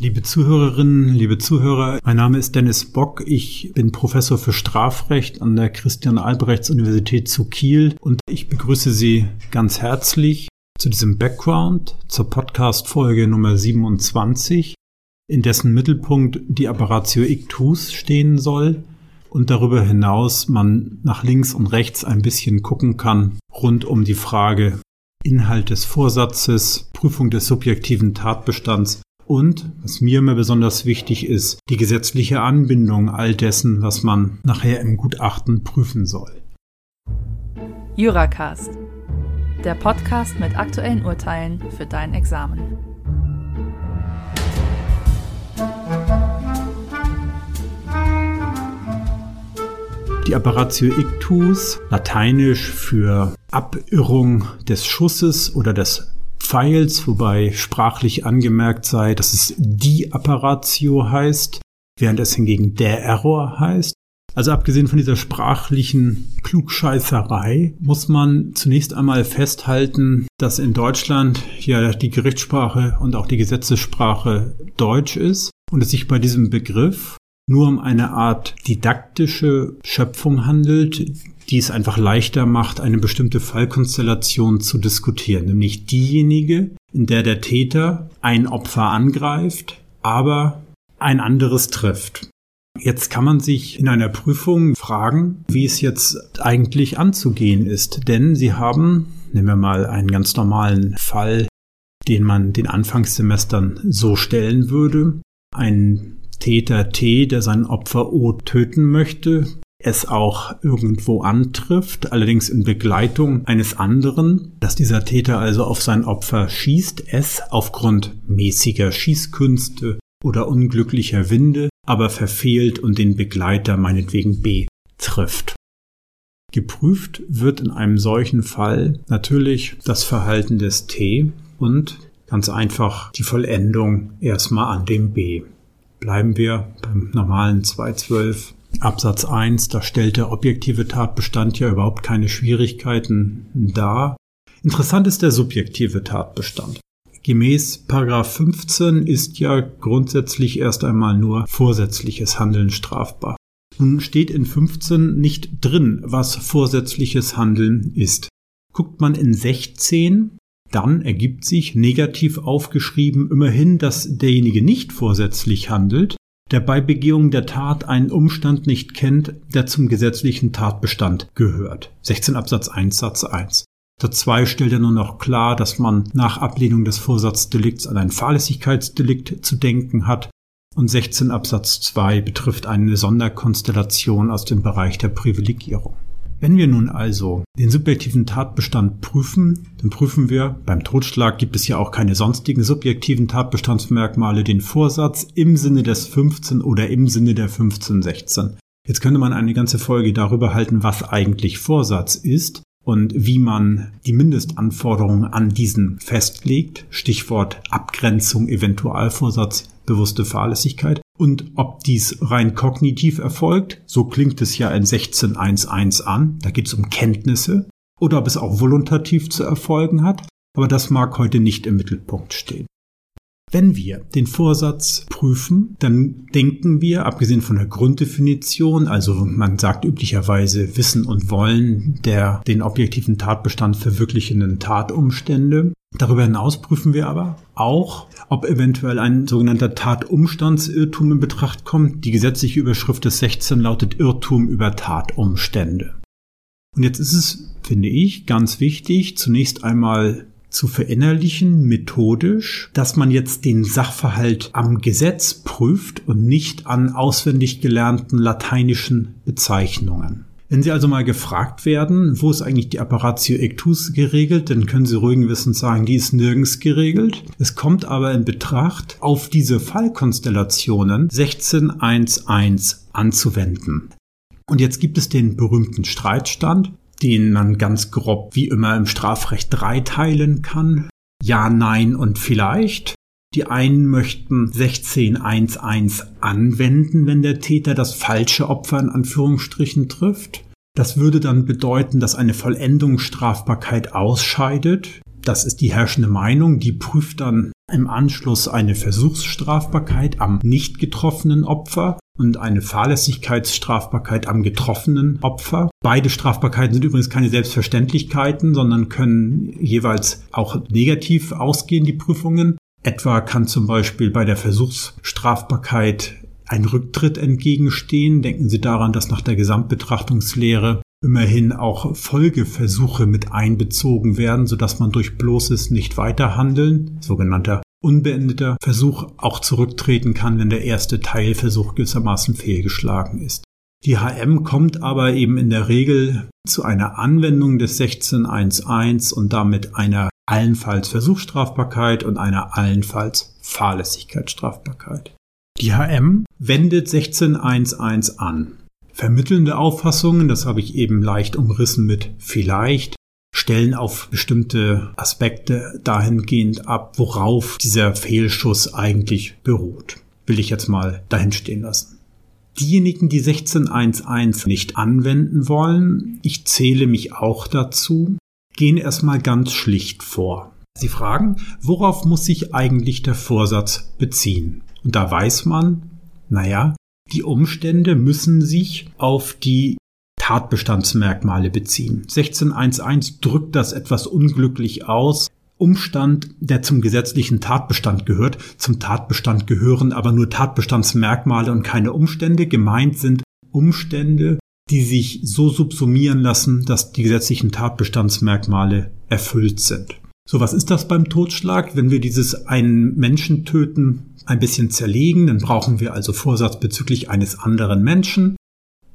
Liebe Zuhörerinnen, liebe Zuhörer, mein Name ist Dennis Bock. Ich bin Professor für Strafrecht an der Christian Albrechts Universität zu Kiel und ich begrüße Sie ganz herzlich zu diesem Background zur Podcast Folge Nummer 27, in dessen Mittelpunkt die Apparatio Ictus stehen soll und darüber hinaus man nach links und rechts ein bisschen gucken kann rund um die Frage Inhalt des Vorsatzes, Prüfung des subjektiven Tatbestands und, was mir immer besonders wichtig ist, die gesetzliche Anbindung all dessen, was man nachher im Gutachten prüfen soll. Juracast, der Podcast mit aktuellen Urteilen für dein Examen. Die Apparatio Ictus, lateinisch für Abirrung des Schusses oder des Pfeils, wobei sprachlich angemerkt sei, dass es die Apparatio heißt, während es hingegen der Error heißt. Also abgesehen von dieser sprachlichen Klugscheißerei muss man zunächst einmal festhalten, dass in Deutschland ja die Gerichtssprache und auch die Gesetzessprache Deutsch ist und es sich bei diesem Begriff nur um eine Art didaktische Schöpfung handelt, die es einfach leichter macht, eine bestimmte Fallkonstellation zu diskutieren, nämlich diejenige, in der der Täter ein Opfer angreift, aber ein anderes trifft. Jetzt kann man sich in einer Prüfung fragen, wie es jetzt eigentlich anzugehen ist, denn Sie haben, nehmen wir mal einen ganz normalen Fall, den man den Anfangssemestern so stellen würde, ein Täter T, der sein Opfer O töten möchte, es auch irgendwo antrifft, allerdings in Begleitung eines anderen, dass dieser Täter also auf sein Opfer schießt, es aufgrund mäßiger Schießkünste oder unglücklicher Winde aber verfehlt und den Begleiter meinetwegen B trifft. Geprüft wird in einem solchen Fall natürlich das Verhalten des T und ganz einfach die Vollendung erstmal an dem B. Bleiben wir beim normalen 212 Absatz 1, da stellt der objektive Tatbestand ja überhaupt keine Schwierigkeiten dar. Interessant ist der subjektive Tatbestand. Gemäß Paragraph 15 ist ja grundsätzlich erst einmal nur vorsätzliches Handeln strafbar. Nun steht in 15 nicht drin, was vorsätzliches Handeln ist. Guckt man in 16, dann ergibt sich negativ aufgeschrieben immerhin, dass derjenige nicht vorsätzlich handelt, der bei Begehung der Tat einen Umstand nicht kennt, der zum gesetzlichen Tatbestand gehört. 16 Absatz 1 Satz 1. Der 2 stellt ja nur noch klar, dass man nach Ablehnung des Vorsatzdelikts an ein Fahrlässigkeitsdelikt zu denken hat. Und 16 Absatz 2 betrifft eine Sonderkonstellation aus dem Bereich der Privilegierung. Wenn wir nun also den subjektiven Tatbestand prüfen, dann prüfen wir, beim Totschlag gibt es ja auch keine sonstigen subjektiven Tatbestandsmerkmale, den Vorsatz im Sinne des 15 oder im Sinne der 1516. Jetzt könnte man eine ganze Folge darüber halten, was eigentlich Vorsatz ist und wie man die Mindestanforderungen an diesen festlegt. Stichwort Abgrenzung, Eventualvorsatz, bewusste Fahrlässigkeit. Und ob dies rein kognitiv erfolgt, so klingt es ja in 16.1.1 an, da geht es um Kenntnisse, oder ob es auch volontativ zu erfolgen hat, aber das mag heute nicht im Mittelpunkt stehen. Wenn wir den Vorsatz prüfen, dann denken wir, abgesehen von der Grunddefinition, also man sagt üblicherweise Wissen und Wollen der den objektiven Tatbestand verwirklichenden Tatumstände. Darüber hinaus prüfen wir aber auch, ob eventuell ein sogenannter Tatumstandsirrtum in Betracht kommt. Die gesetzliche Überschrift des 16 lautet Irrtum über Tatumstände. Und jetzt ist es, finde ich, ganz wichtig, zunächst einmal zu verinnerlichen, methodisch, dass man jetzt den Sachverhalt am Gesetz prüft und nicht an auswendig gelernten lateinischen Bezeichnungen. Wenn Sie also mal gefragt werden, wo ist eigentlich die Apparatio Ictus geregelt, dann können Sie ruhigen Wissens sagen, die ist nirgends geregelt. Es kommt aber in Betracht, auf diese Fallkonstellationen 16.1.1 anzuwenden. Und jetzt gibt es den berühmten Streitstand den man ganz grob wie immer im Strafrecht dreiteilen kann. Ja, nein und vielleicht. Die einen möchten 16.1.1 anwenden, wenn der Täter das falsche Opfer in Anführungsstrichen trifft. Das würde dann bedeuten, dass eine Vollendungsstrafbarkeit ausscheidet. Das ist die herrschende Meinung. Die prüft dann im Anschluss eine Versuchsstrafbarkeit am nicht getroffenen Opfer und eine Fahrlässigkeitsstrafbarkeit am getroffenen Opfer. Beide Strafbarkeiten sind übrigens keine Selbstverständlichkeiten, sondern können jeweils auch negativ ausgehen, die Prüfungen. Etwa kann zum Beispiel bei der Versuchsstrafbarkeit ein Rücktritt entgegenstehen. Denken Sie daran, dass nach der Gesamtbetrachtungslehre immerhin auch Folgeversuche mit einbezogen werden, sodass man durch bloßes Nicht-Weiterhandeln, sogenannter unbeendeter Versuch, auch zurücktreten kann, wenn der erste Teilversuch gewissermaßen fehlgeschlagen ist. Die HM kommt aber eben in der Regel zu einer Anwendung des 1611 und damit einer allenfalls Versuchsstrafbarkeit und einer allenfalls Fahrlässigkeitsstrafbarkeit. Die HM wendet 1611 an. Vermittelnde Auffassungen, das habe ich eben leicht umrissen mit vielleicht, stellen auf bestimmte Aspekte dahingehend ab, worauf dieser Fehlschuss eigentlich beruht. Will ich jetzt mal dahin stehen lassen. Diejenigen, die 16.1.1 nicht anwenden wollen, ich zähle mich auch dazu, gehen erstmal ganz schlicht vor. Sie fragen, worauf muss sich eigentlich der Vorsatz beziehen? Und da weiß man, naja, die Umstände müssen sich auf die Tatbestandsmerkmale beziehen. 16.1.1 drückt das etwas unglücklich aus. Umstand, der zum gesetzlichen Tatbestand gehört. Zum Tatbestand gehören aber nur Tatbestandsmerkmale und keine Umstände. Gemeint sind Umstände, die sich so subsumieren lassen, dass die gesetzlichen Tatbestandsmerkmale erfüllt sind. So, was ist das beim Totschlag? Wenn wir dieses einen Menschen töten, ein bisschen zerlegen, dann brauchen wir also Vorsatz bezüglich eines anderen Menschen.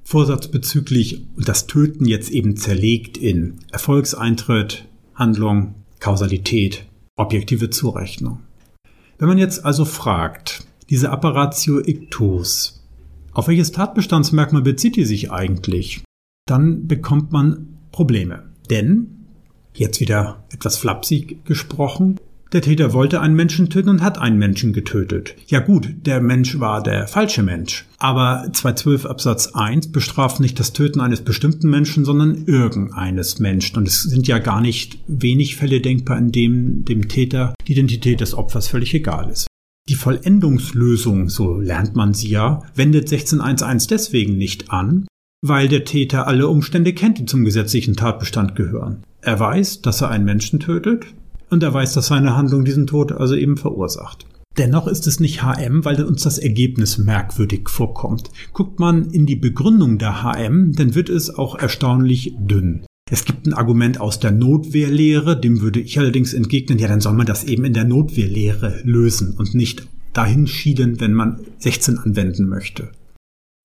Vorsatz bezüglich das Töten jetzt eben zerlegt in Erfolgseintritt, Handlung, Kausalität, objektive Zurechnung. Wenn man jetzt also fragt, diese Apparatio ictus, auf welches Tatbestandsmerkmal bezieht die sich eigentlich? Dann bekommt man Probleme. Denn, jetzt wieder etwas flapsig gesprochen, der Täter wollte einen Menschen töten und hat einen Menschen getötet. Ja gut, der Mensch war der falsche Mensch. Aber 212 Absatz 1 bestraft nicht das Töten eines bestimmten Menschen, sondern irgendeines Menschen. Und es sind ja gar nicht wenig Fälle denkbar, in denen dem Täter die Identität des Opfers völlig egal ist. Die Vollendungslösung, so lernt man sie ja, wendet 16.1.1 deswegen nicht an, weil der Täter alle Umstände kennt, die zum gesetzlichen Tatbestand gehören. Er weiß, dass er einen Menschen tötet, und er weiß, dass seine Handlung diesen Tod also eben verursacht. Dennoch ist es nicht HM, weil uns das Ergebnis merkwürdig vorkommt. Guckt man in die Begründung der HM, dann wird es auch erstaunlich dünn. Es gibt ein Argument aus der Notwehrlehre, dem würde ich allerdings entgegnen, ja, dann soll man das eben in der Notwehrlehre lösen und nicht dahin schieden, wenn man 16 anwenden möchte.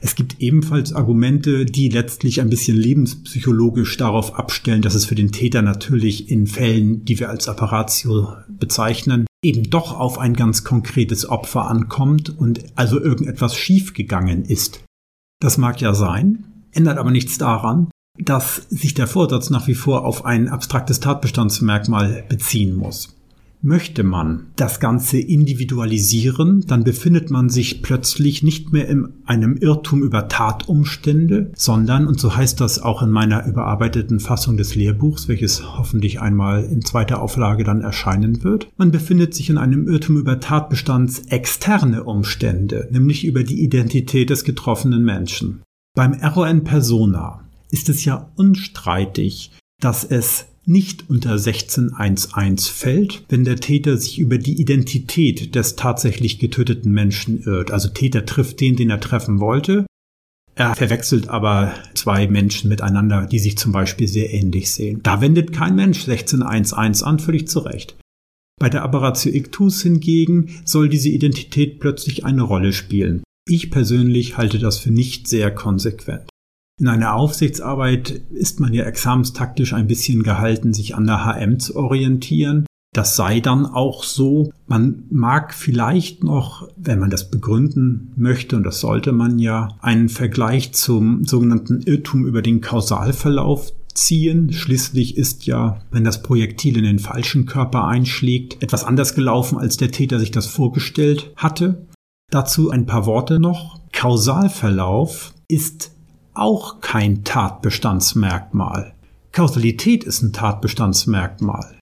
Es gibt ebenfalls Argumente, die letztlich ein bisschen lebenspsychologisch darauf abstellen, dass es für den Täter natürlich in Fällen, die wir als Apparatio bezeichnen, eben doch auf ein ganz konkretes Opfer ankommt und also irgendetwas schiefgegangen ist. Das mag ja sein, ändert aber nichts daran, dass sich der Vorsatz nach wie vor auf ein abstraktes Tatbestandsmerkmal beziehen muss. Möchte man das Ganze individualisieren, dann befindet man sich plötzlich nicht mehr in einem Irrtum über Tatumstände, sondern, und so heißt das auch in meiner überarbeiteten Fassung des Lehrbuchs, welches hoffentlich einmal in zweiter Auflage dann erscheinen wird, man befindet sich in einem Irrtum über Tatbestandsexterne Umstände, nämlich über die Identität des getroffenen Menschen. Beim RON Persona ist es ja unstreitig, dass es nicht unter 16.1.1 fällt, wenn der Täter sich über die Identität des tatsächlich getöteten Menschen irrt. Also Täter trifft den, den er treffen wollte. Er verwechselt aber zwei Menschen miteinander, die sich zum Beispiel sehr ähnlich sehen. Da wendet kein Mensch 16.1.1 an, völlig zu Recht. Bei der Aberratio Ictus hingegen soll diese Identität plötzlich eine Rolle spielen. Ich persönlich halte das für nicht sehr konsequent. In einer Aufsichtsarbeit ist man ja examenstaktisch ein bisschen gehalten, sich an der HM zu orientieren. Das sei dann auch so. Man mag vielleicht noch, wenn man das begründen möchte, und das sollte man ja, einen Vergleich zum sogenannten Irrtum über den Kausalverlauf ziehen. Schließlich ist ja, wenn das Projektil in den falschen Körper einschlägt, etwas anders gelaufen, als der Täter sich das vorgestellt hatte. Dazu ein paar Worte noch. Kausalverlauf ist auch kein Tatbestandsmerkmal. Kausalität ist ein Tatbestandsmerkmal.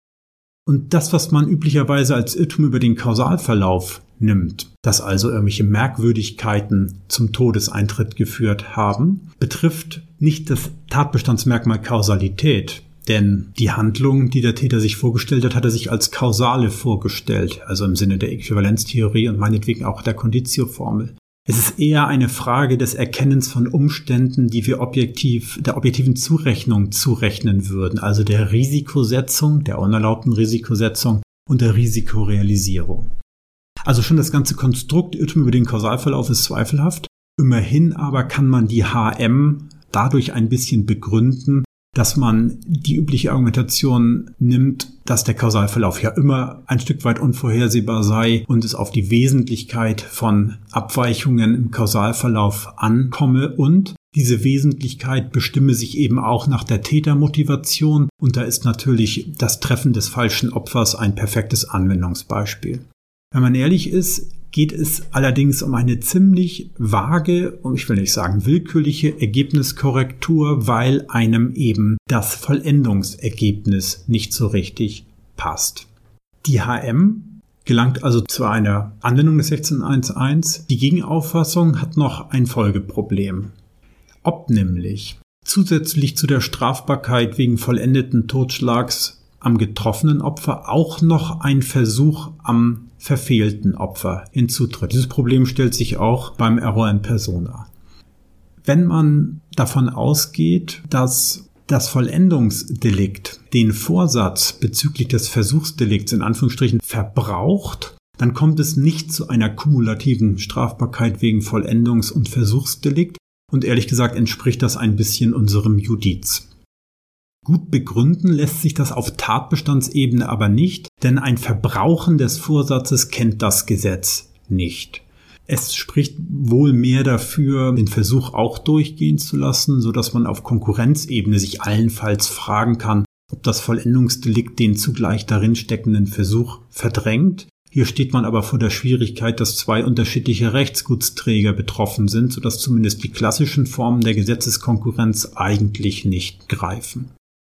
Und das, was man üblicherweise als Irrtum über den Kausalverlauf nimmt, dass also irgendwelche Merkwürdigkeiten zum Todeseintritt geführt haben, betrifft nicht das Tatbestandsmerkmal Kausalität, denn die Handlung, die der Täter sich vorgestellt hat, hat er sich als kausale vorgestellt, also im Sinne der Äquivalenztheorie und meinetwegen auch der Conditio-Formel. Es ist eher eine Frage des Erkennens von Umständen, die wir objektiv, der objektiven Zurechnung zurechnen würden, also der Risikosetzung, der unerlaubten Risikosetzung und der Risikorealisierung. Also schon das ganze Konstrukt Irrtum über den Kausalverlauf ist zweifelhaft. Immerhin aber kann man die HM dadurch ein bisschen begründen, dass man die übliche Argumentation nimmt, dass der Kausalverlauf ja immer ein Stück weit unvorhersehbar sei und es auf die Wesentlichkeit von Abweichungen im Kausalverlauf ankomme und diese Wesentlichkeit bestimme sich eben auch nach der Tätermotivation und da ist natürlich das Treffen des falschen Opfers ein perfektes Anwendungsbeispiel. Wenn man ehrlich ist, geht es allerdings um eine ziemlich vage und ich will nicht sagen willkürliche Ergebniskorrektur, weil einem eben das Vollendungsergebnis nicht so richtig passt. Die HM gelangt also zu einer Anwendung des 16.1.1. Die Gegenauffassung hat noch ein Folgeproblem. Ob nämlich zusätzlich zu der Strafbarkeit wegen vollendeten Totschlags am getroffenen Opfer auch noch ein Versuch am verfehlten Opfer hinzutritt. Dieses Problem stellt sich auch beim Error in Persona. Wenn man davon ausgeht, dass das Vollendungsdelikt den Vorsatz bezüglich des Versuchsdelikts in Anführungsstrichen verbraucht, dann kommt es nicht zu einer kumulativen Strafbarkeit wegen Vollendungs- und Versuchsdelikt und ehrlich gesagt entspricht das ein bisschen unserem Judiz. Gut begründen lässt sich das auf Tatbestandsebene aber nicht, denn ein Verbrauchen des Vorsatzes kennt das Gesetz nicht. Es spricht wohl mehr dafür, den Versuch auch durchgehen zu lassen, so dass man auf Konkurrenzebene sich allenfalls fragen kann, ob das Vollendungsdelikt den zugleich darin steckenden Versuch verdrängt. Hier steht man aber vor der Schwierigkeit, dass zwei unterschiedliche Rechtsgutsträger betroffen sind, sodass zumindest die klassischen Formen der Gesetzeskonkurrenz eigentlich nicht greifen.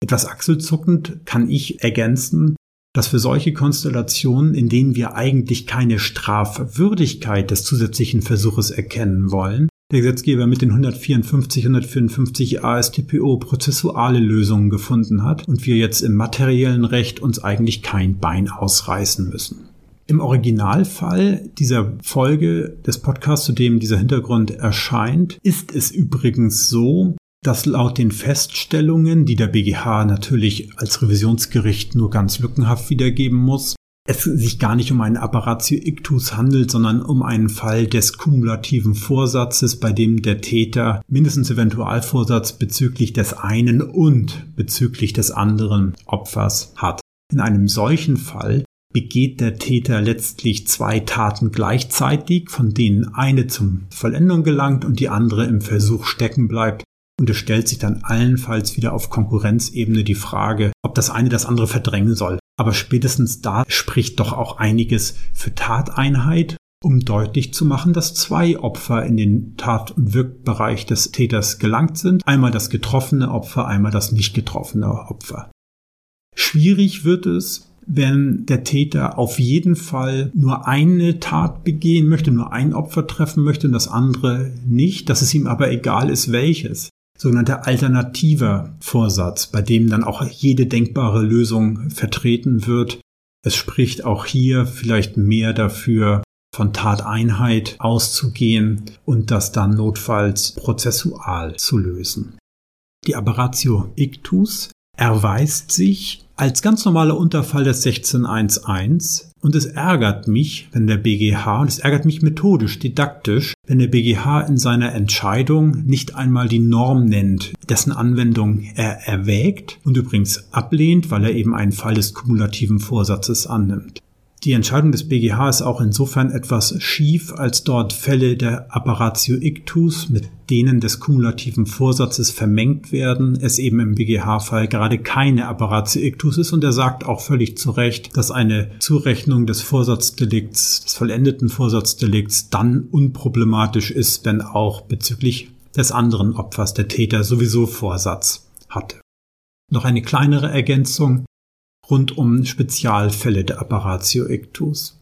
Etwas achselzuckend kann ich ergänzen, dass für solche Konstellationen, in denen wir eigentlich keine Strafwürdigkeit des zusätzlichen Versuches erkennen wollen, der Gesetzgeber mit den 154, 154 ASTPO prozessuale Lösungen gefunden hat und wir jetzt im materiellen Recht uns eigentlich kein Bein ausreißen müssen. Im Originalfall dieser Folge des Podcasts, zu dem dieser Hintergrund erscheint, ist es übrigens so, dass laut den Feststellungen, die der BGH natürlich als Revisionsgericht nur ganz lückenhaft wiedergeben muss, es sich gar nicht um einen Apparatio Ictus handelt, sondern um einen Fall des kumulativen Vorsatzes, bei dem der Täter mindestens Eventualvorsatz bezüglich des einen und bezüglich des anderen Opfers hat. In einem solchen Fall begeht der Täter letztlich zwei Taten gleichzeitig, von denen eine zum Vollendung gelangt und die andere im Versuch stecken bleibt, und es stellt sich dann allenfalls wieder auf Konkurrenzebene die Frage, ob das eine das andere verdrängen soll. Aber spätestens da spricht doch auch einiges für Tateinheit, um deutlich zu machen, dass zwei Opfer in den Tat- und Wirkbereich des Täters gelangt sind. Einmal das getroffene Opfer, einmal das nicht getroffene Opfer. Schwierig wird es, wenn der Täter auf jeden Fall nur eine Tat begehen möchte, nur ein Opfer treffen möchte und das andere nicht, dass es ihm aber egal ist, welches sogenannter alternativer Vorsatz, bei dem dann auch jede denkbare Lösung vertreten wird. Es spricht auch hier vielleicht mehr dafür, von Tateinheit auszugehen und das dann notfalls prozessual zu lösen. Die Aberratio ictus erweist sich als ganz normaler Unterfall des 1611 und es ärgert mich, wenn der BGH, und es ärgert mich methodisch, didaktisch, wenn der BGH in seiner Entscheidung nicht einmal die Norm nennt, dessen Anwendung er erwägt und übrigens ablehnt, weil er eben einen Fall des kumulativen Vorsatzes annimmt. Die Entscheidung des BGH ist auch insofern etwas schief, als dort Fälle der Apparatio Ictus mit denen des kumulativen Vorsatzes vermengt werden, es eben im BGH-Fall gerade keine Apparatio Ictus ist und er sagt auch völlig zu Recht, dass eine Zurechnung des Vorsatzdelikts, des vollendeten Vorsatzdelikts dann unproblematisch ist, wenn auch bezüglich des anderen Opfers der Täter sowieso Vorsatz hatte. Noch eine kleinere Ergänzung. Rund um Spezialfälle der Apparatio Ictus.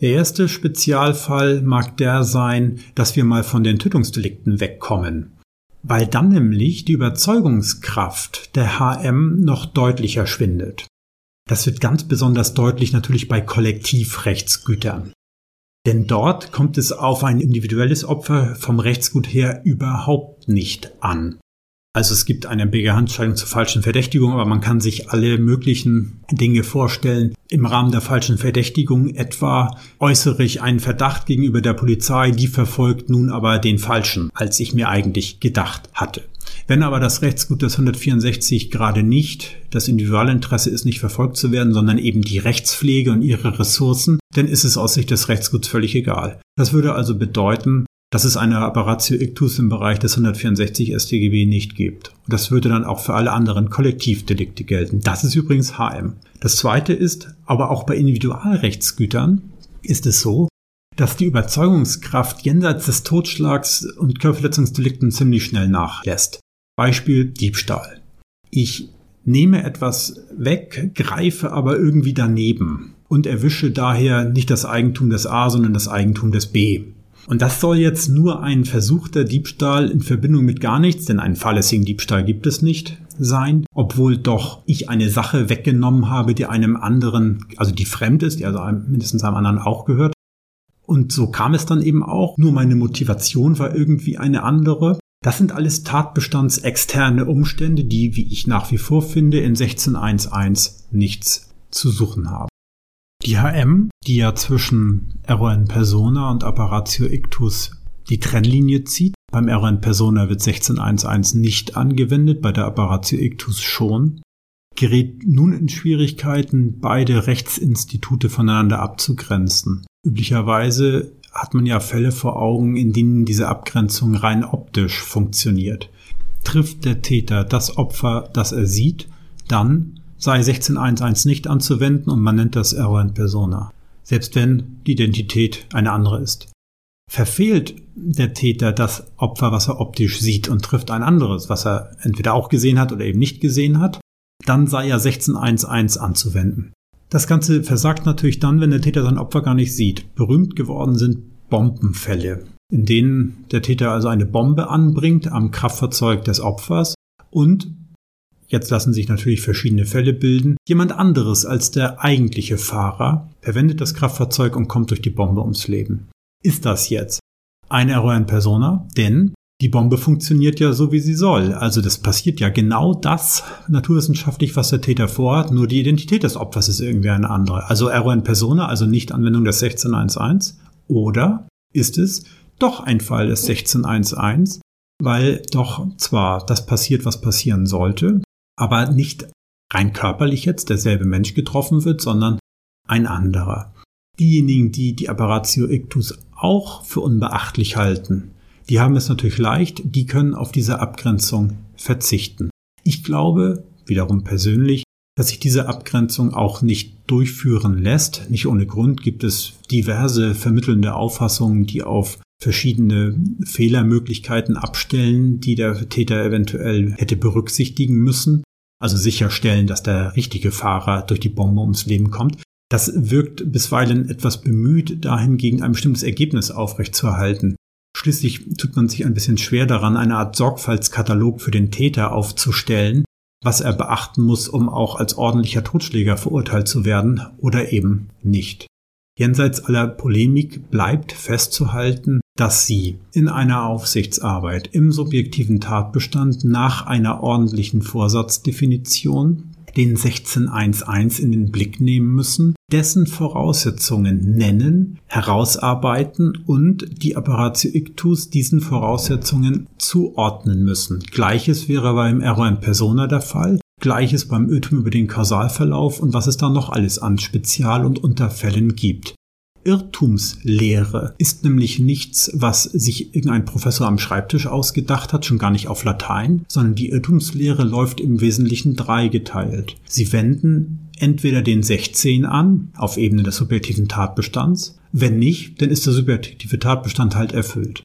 Der erste Spezialfall mag der sein, dass wir mal von den Tötungsdelikten wegkommen, weil dann nämlich die Überzeugungskraft der HM noch deutlicher schwindet. Das wird ganz besonders deutlich natürlich bei Kollektivrechtsgütern. Denn dort kommt es auf ein individuelles Opfer vom Rechtsgut her überhaupt nicht an. Also es gibt eine BGH-Entscheidung zur falschen Verdächtigung, aber man kann sich alle möglichen Dinge vorstellen. Im Rahmen der falschen Verdächtigung etwa äußere ich einen Verdacht gegenüber der Polizei, die verfolgt nun aber den falschen, als ich mir eigentlich gedacht hatte. Wenn aber das Rechtsgut des 164 gerade nicht, das Individualinteresse ist nicht verfolgt zu werden, sondern eben die Rechtspflege und ihre Ressourcen, dann ist es aus Sicht des Rechtsguts völlig egal. Das würde also bedeuten, dass es eine Apparatio Ictus im Bereich des 164 StGB nicht gibt. Und das würde dann auch für alle anderen Kollektivdelikte gelten. Das ist übrigens HM. Das zweite ist, aber auch bei Individualrechtsgütern ist es so, dass die Überzeugungskraft jenseits des Totschlags und Körperverletzungsdelikten ziemlich schnell nachlässt. Beispiel Diebstahl. Ich nehme etwas weg, greife aber irgendwie daneben und erwische daher nicht das Eigentum des A, sondern das Eigentum des B. Und das soll jetzt nur ein versuchter Diebstahl in Verbindung mit gar nichts, denn einen fahrlässigen Diebstahl gibt es nicht, sein, obwohl doch ich eine Sache weggenommen habe, die einem anderen, also die fremd ist, die also mindestens einem anderen auch gehört. Und so kam es dann eben auch, nur meine Motivation war irgendwie eine andere. Das sind alles tatbestandsexterne Umstände, die, wie ich nach wie vor finde, in 16.1.1 nichts zu suchen haben. Die HM, die ja zwischen RON Persona und Apparatio Ictus die Trennlinie zieht, beim RON Persona wird 16.1.1 nicht angewendet, bei der Apparatio Ictus schon, gerät nun in Schwierigkeiten, beide Rechtsinstitute voneinander abzugrenzen. Üblicherweise hat man ja Fälle vor Augen, in denen diese Abgrenzung rein optisch funktioniert. Trifft der Täter das Opfer, das er sieht, dann sei 16.1.1 nicht anzuwenden und man nennt das Error in Persona, selbst wenn die Identität eine andere ist. Verfehlt der Täter das Opfer, was er optisch sieht und trifft ein anderes, was er entweder auch gesehen hat oder eben nicht gesehen hat, dann sei er 16.1.1 anzuwenden. Das Ganze versagt natürlich dann, wenn der Täter sein Opfer gar nicht sieht. Berühmt geworden sind Bombenfälle, in denen der Täter also eine Bombe anbringt am Kraftfahrzeug des Opfers und Jetzt lassen sich natürlich verschiedene Fälle bilden. Jemand anderes als der eigentliche Fahrer verwendet das Kraftfahrzeug und kommt durch die Bombe ums Leben. Ist das jetzt ein Error in Persona? Denn die Bombe funktioniert ja so, wie sie soll. Also das passiert ja genau das naturwissenschaftlich, was der Täter vorhat, nur die Identität des Opfers ist irgendwie eine andere. Also Error in Persona, also nicht Anwendung des 1611. Oder ist es doch ein Fall des 1611, weil doch zwar das passiert, was passieren sollte, aber nicht rein körperlich jetzt derselbe Mensch getroffen wird, sondern ein anderer. Diejenigen, die die Apparatio Ictus auch für unbeachtlich halten, die haben es natürlich leicht, die können auf diese Abgrenzung verzichten. Ich glaube, wiederum persönlich, dass sich diese Abgrenzung auch nicht durchführen lässt. Nicht ohne Grund gibt es diverse vermittelnde Auffassungen, die auf verschiedene Fehlermöglichkeiten abstellen, die der Täter eventuell hätte berücksichtigen müssen. Also sicherstellen, dass der richtige Fahrer durch die Bombe ums Leben kommt. Das wirkt bisweilen etwas bemüht, dahingegen ein bestimmtes Ergebnis aufrechtzuerhalten. Schließlich tut man sich ein bisschen schwer daran, eine Art Sorgfaltskatalog für den Täter aufzustellen, was er beachten muss, um auch als ordentlicher Totschläger verurteilt zu werden oder eben nicht. Jenseits aller Polemik bleibt festzuhalten, dass sie in einer Aufsichtsarbeit im subjektiven Tatbestand nach einer ordentlichen Vorsatzdefinition den 1611 in den Blick nehmen müssen, dessen Voraussetzungen nennen, herausarbeiten und die Apparatio Ictus diesen Voraussetzungen zuordnen müssen. Gleiches wäre beim in Persona der Fall. Gleiches beim Irrtum über den Kausalverlauf und was es da noch alles an Spezial- und Unterfällen gibt. Irrtumslehre ist nämlich nichts, was sich irgendein Professor am Schreibtisch ausgedacht hat, schon gar nicht auf Latein, sondern die Irrtumslehre läuft im Wesentlichen dreigeteilt. Sie wenden entweder den 16 an, auf Ebene des subjektiven Tatbestands, wenn nicht, dann ist der subjektive Tatbestand halt erfüllt.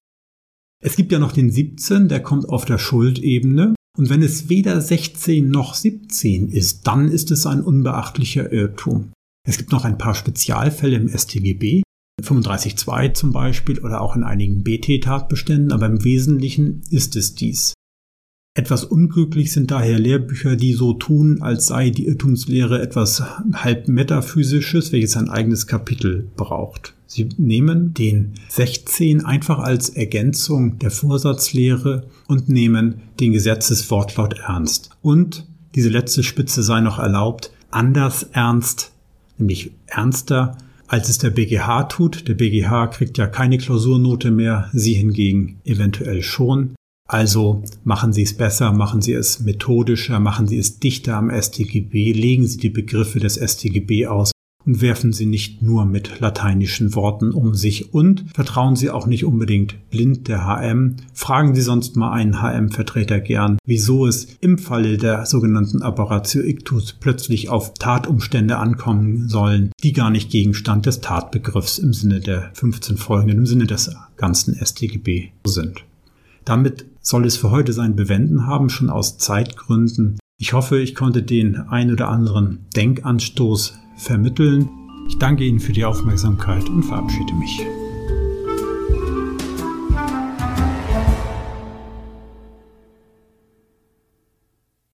Es gibt ja noch den 17, der kommt auf der Schuldebene, Und wenn es weder 16 noch 17 ist, dann ist es ein unbeachtlicher Irrtum. Es gibt noch ein paar Spezialfälle im StGB, 35.2 zum Beispiel oder auch in einigen BT-Tatbeständen, aber im Wesentlichen ist es dies. Etwas unglücklich sind daher Lehrbücher, die so tun, als sei die Irrtumslehre etwas halb metaphysisches, welches ein eigenes Kapitel braucht. Sie nehmen den 16 einfach als Ergänzung der Vorsatzlehre und nehmen den Gesetzeswortlaut ernst. Und diese letzte Spitze sei noch erlaubt, anders ernst, nämlich ernster, als es der BGH tut. Der BGH kriegt ja keine Klausurnote mehr, Sie hingegen eventuell schon. Also machen Sie es besser, machen Sie es methodischer, machen Sie es dichter am StGB, legen Sie die Begriffe des StGB aus und werfen Sie nicht nur mit lateinischen Worten um sich und vertrauen Sie auch nicht unbedingt blind der HM. Fragen Sie sonst mal einen HM-Vertreter gern, wieso es im Falle der sogenannten Apparatio Ictus plötzlich auf Tatumstände ankommen sollen, die gar nicht Gegenstand des Tatbegriffs im Sinne der 15 folgenden, im Sinne des ganzen StGB sind. Damit soll es für heute sein Bewenden haben, schon aus Zeitgründen. Ich hoffe, ich konnte den ein oder anderen Denkanstoß vermitteln. Ich danke Ihnen für die Aufmerksamkeit und verabschiede mich.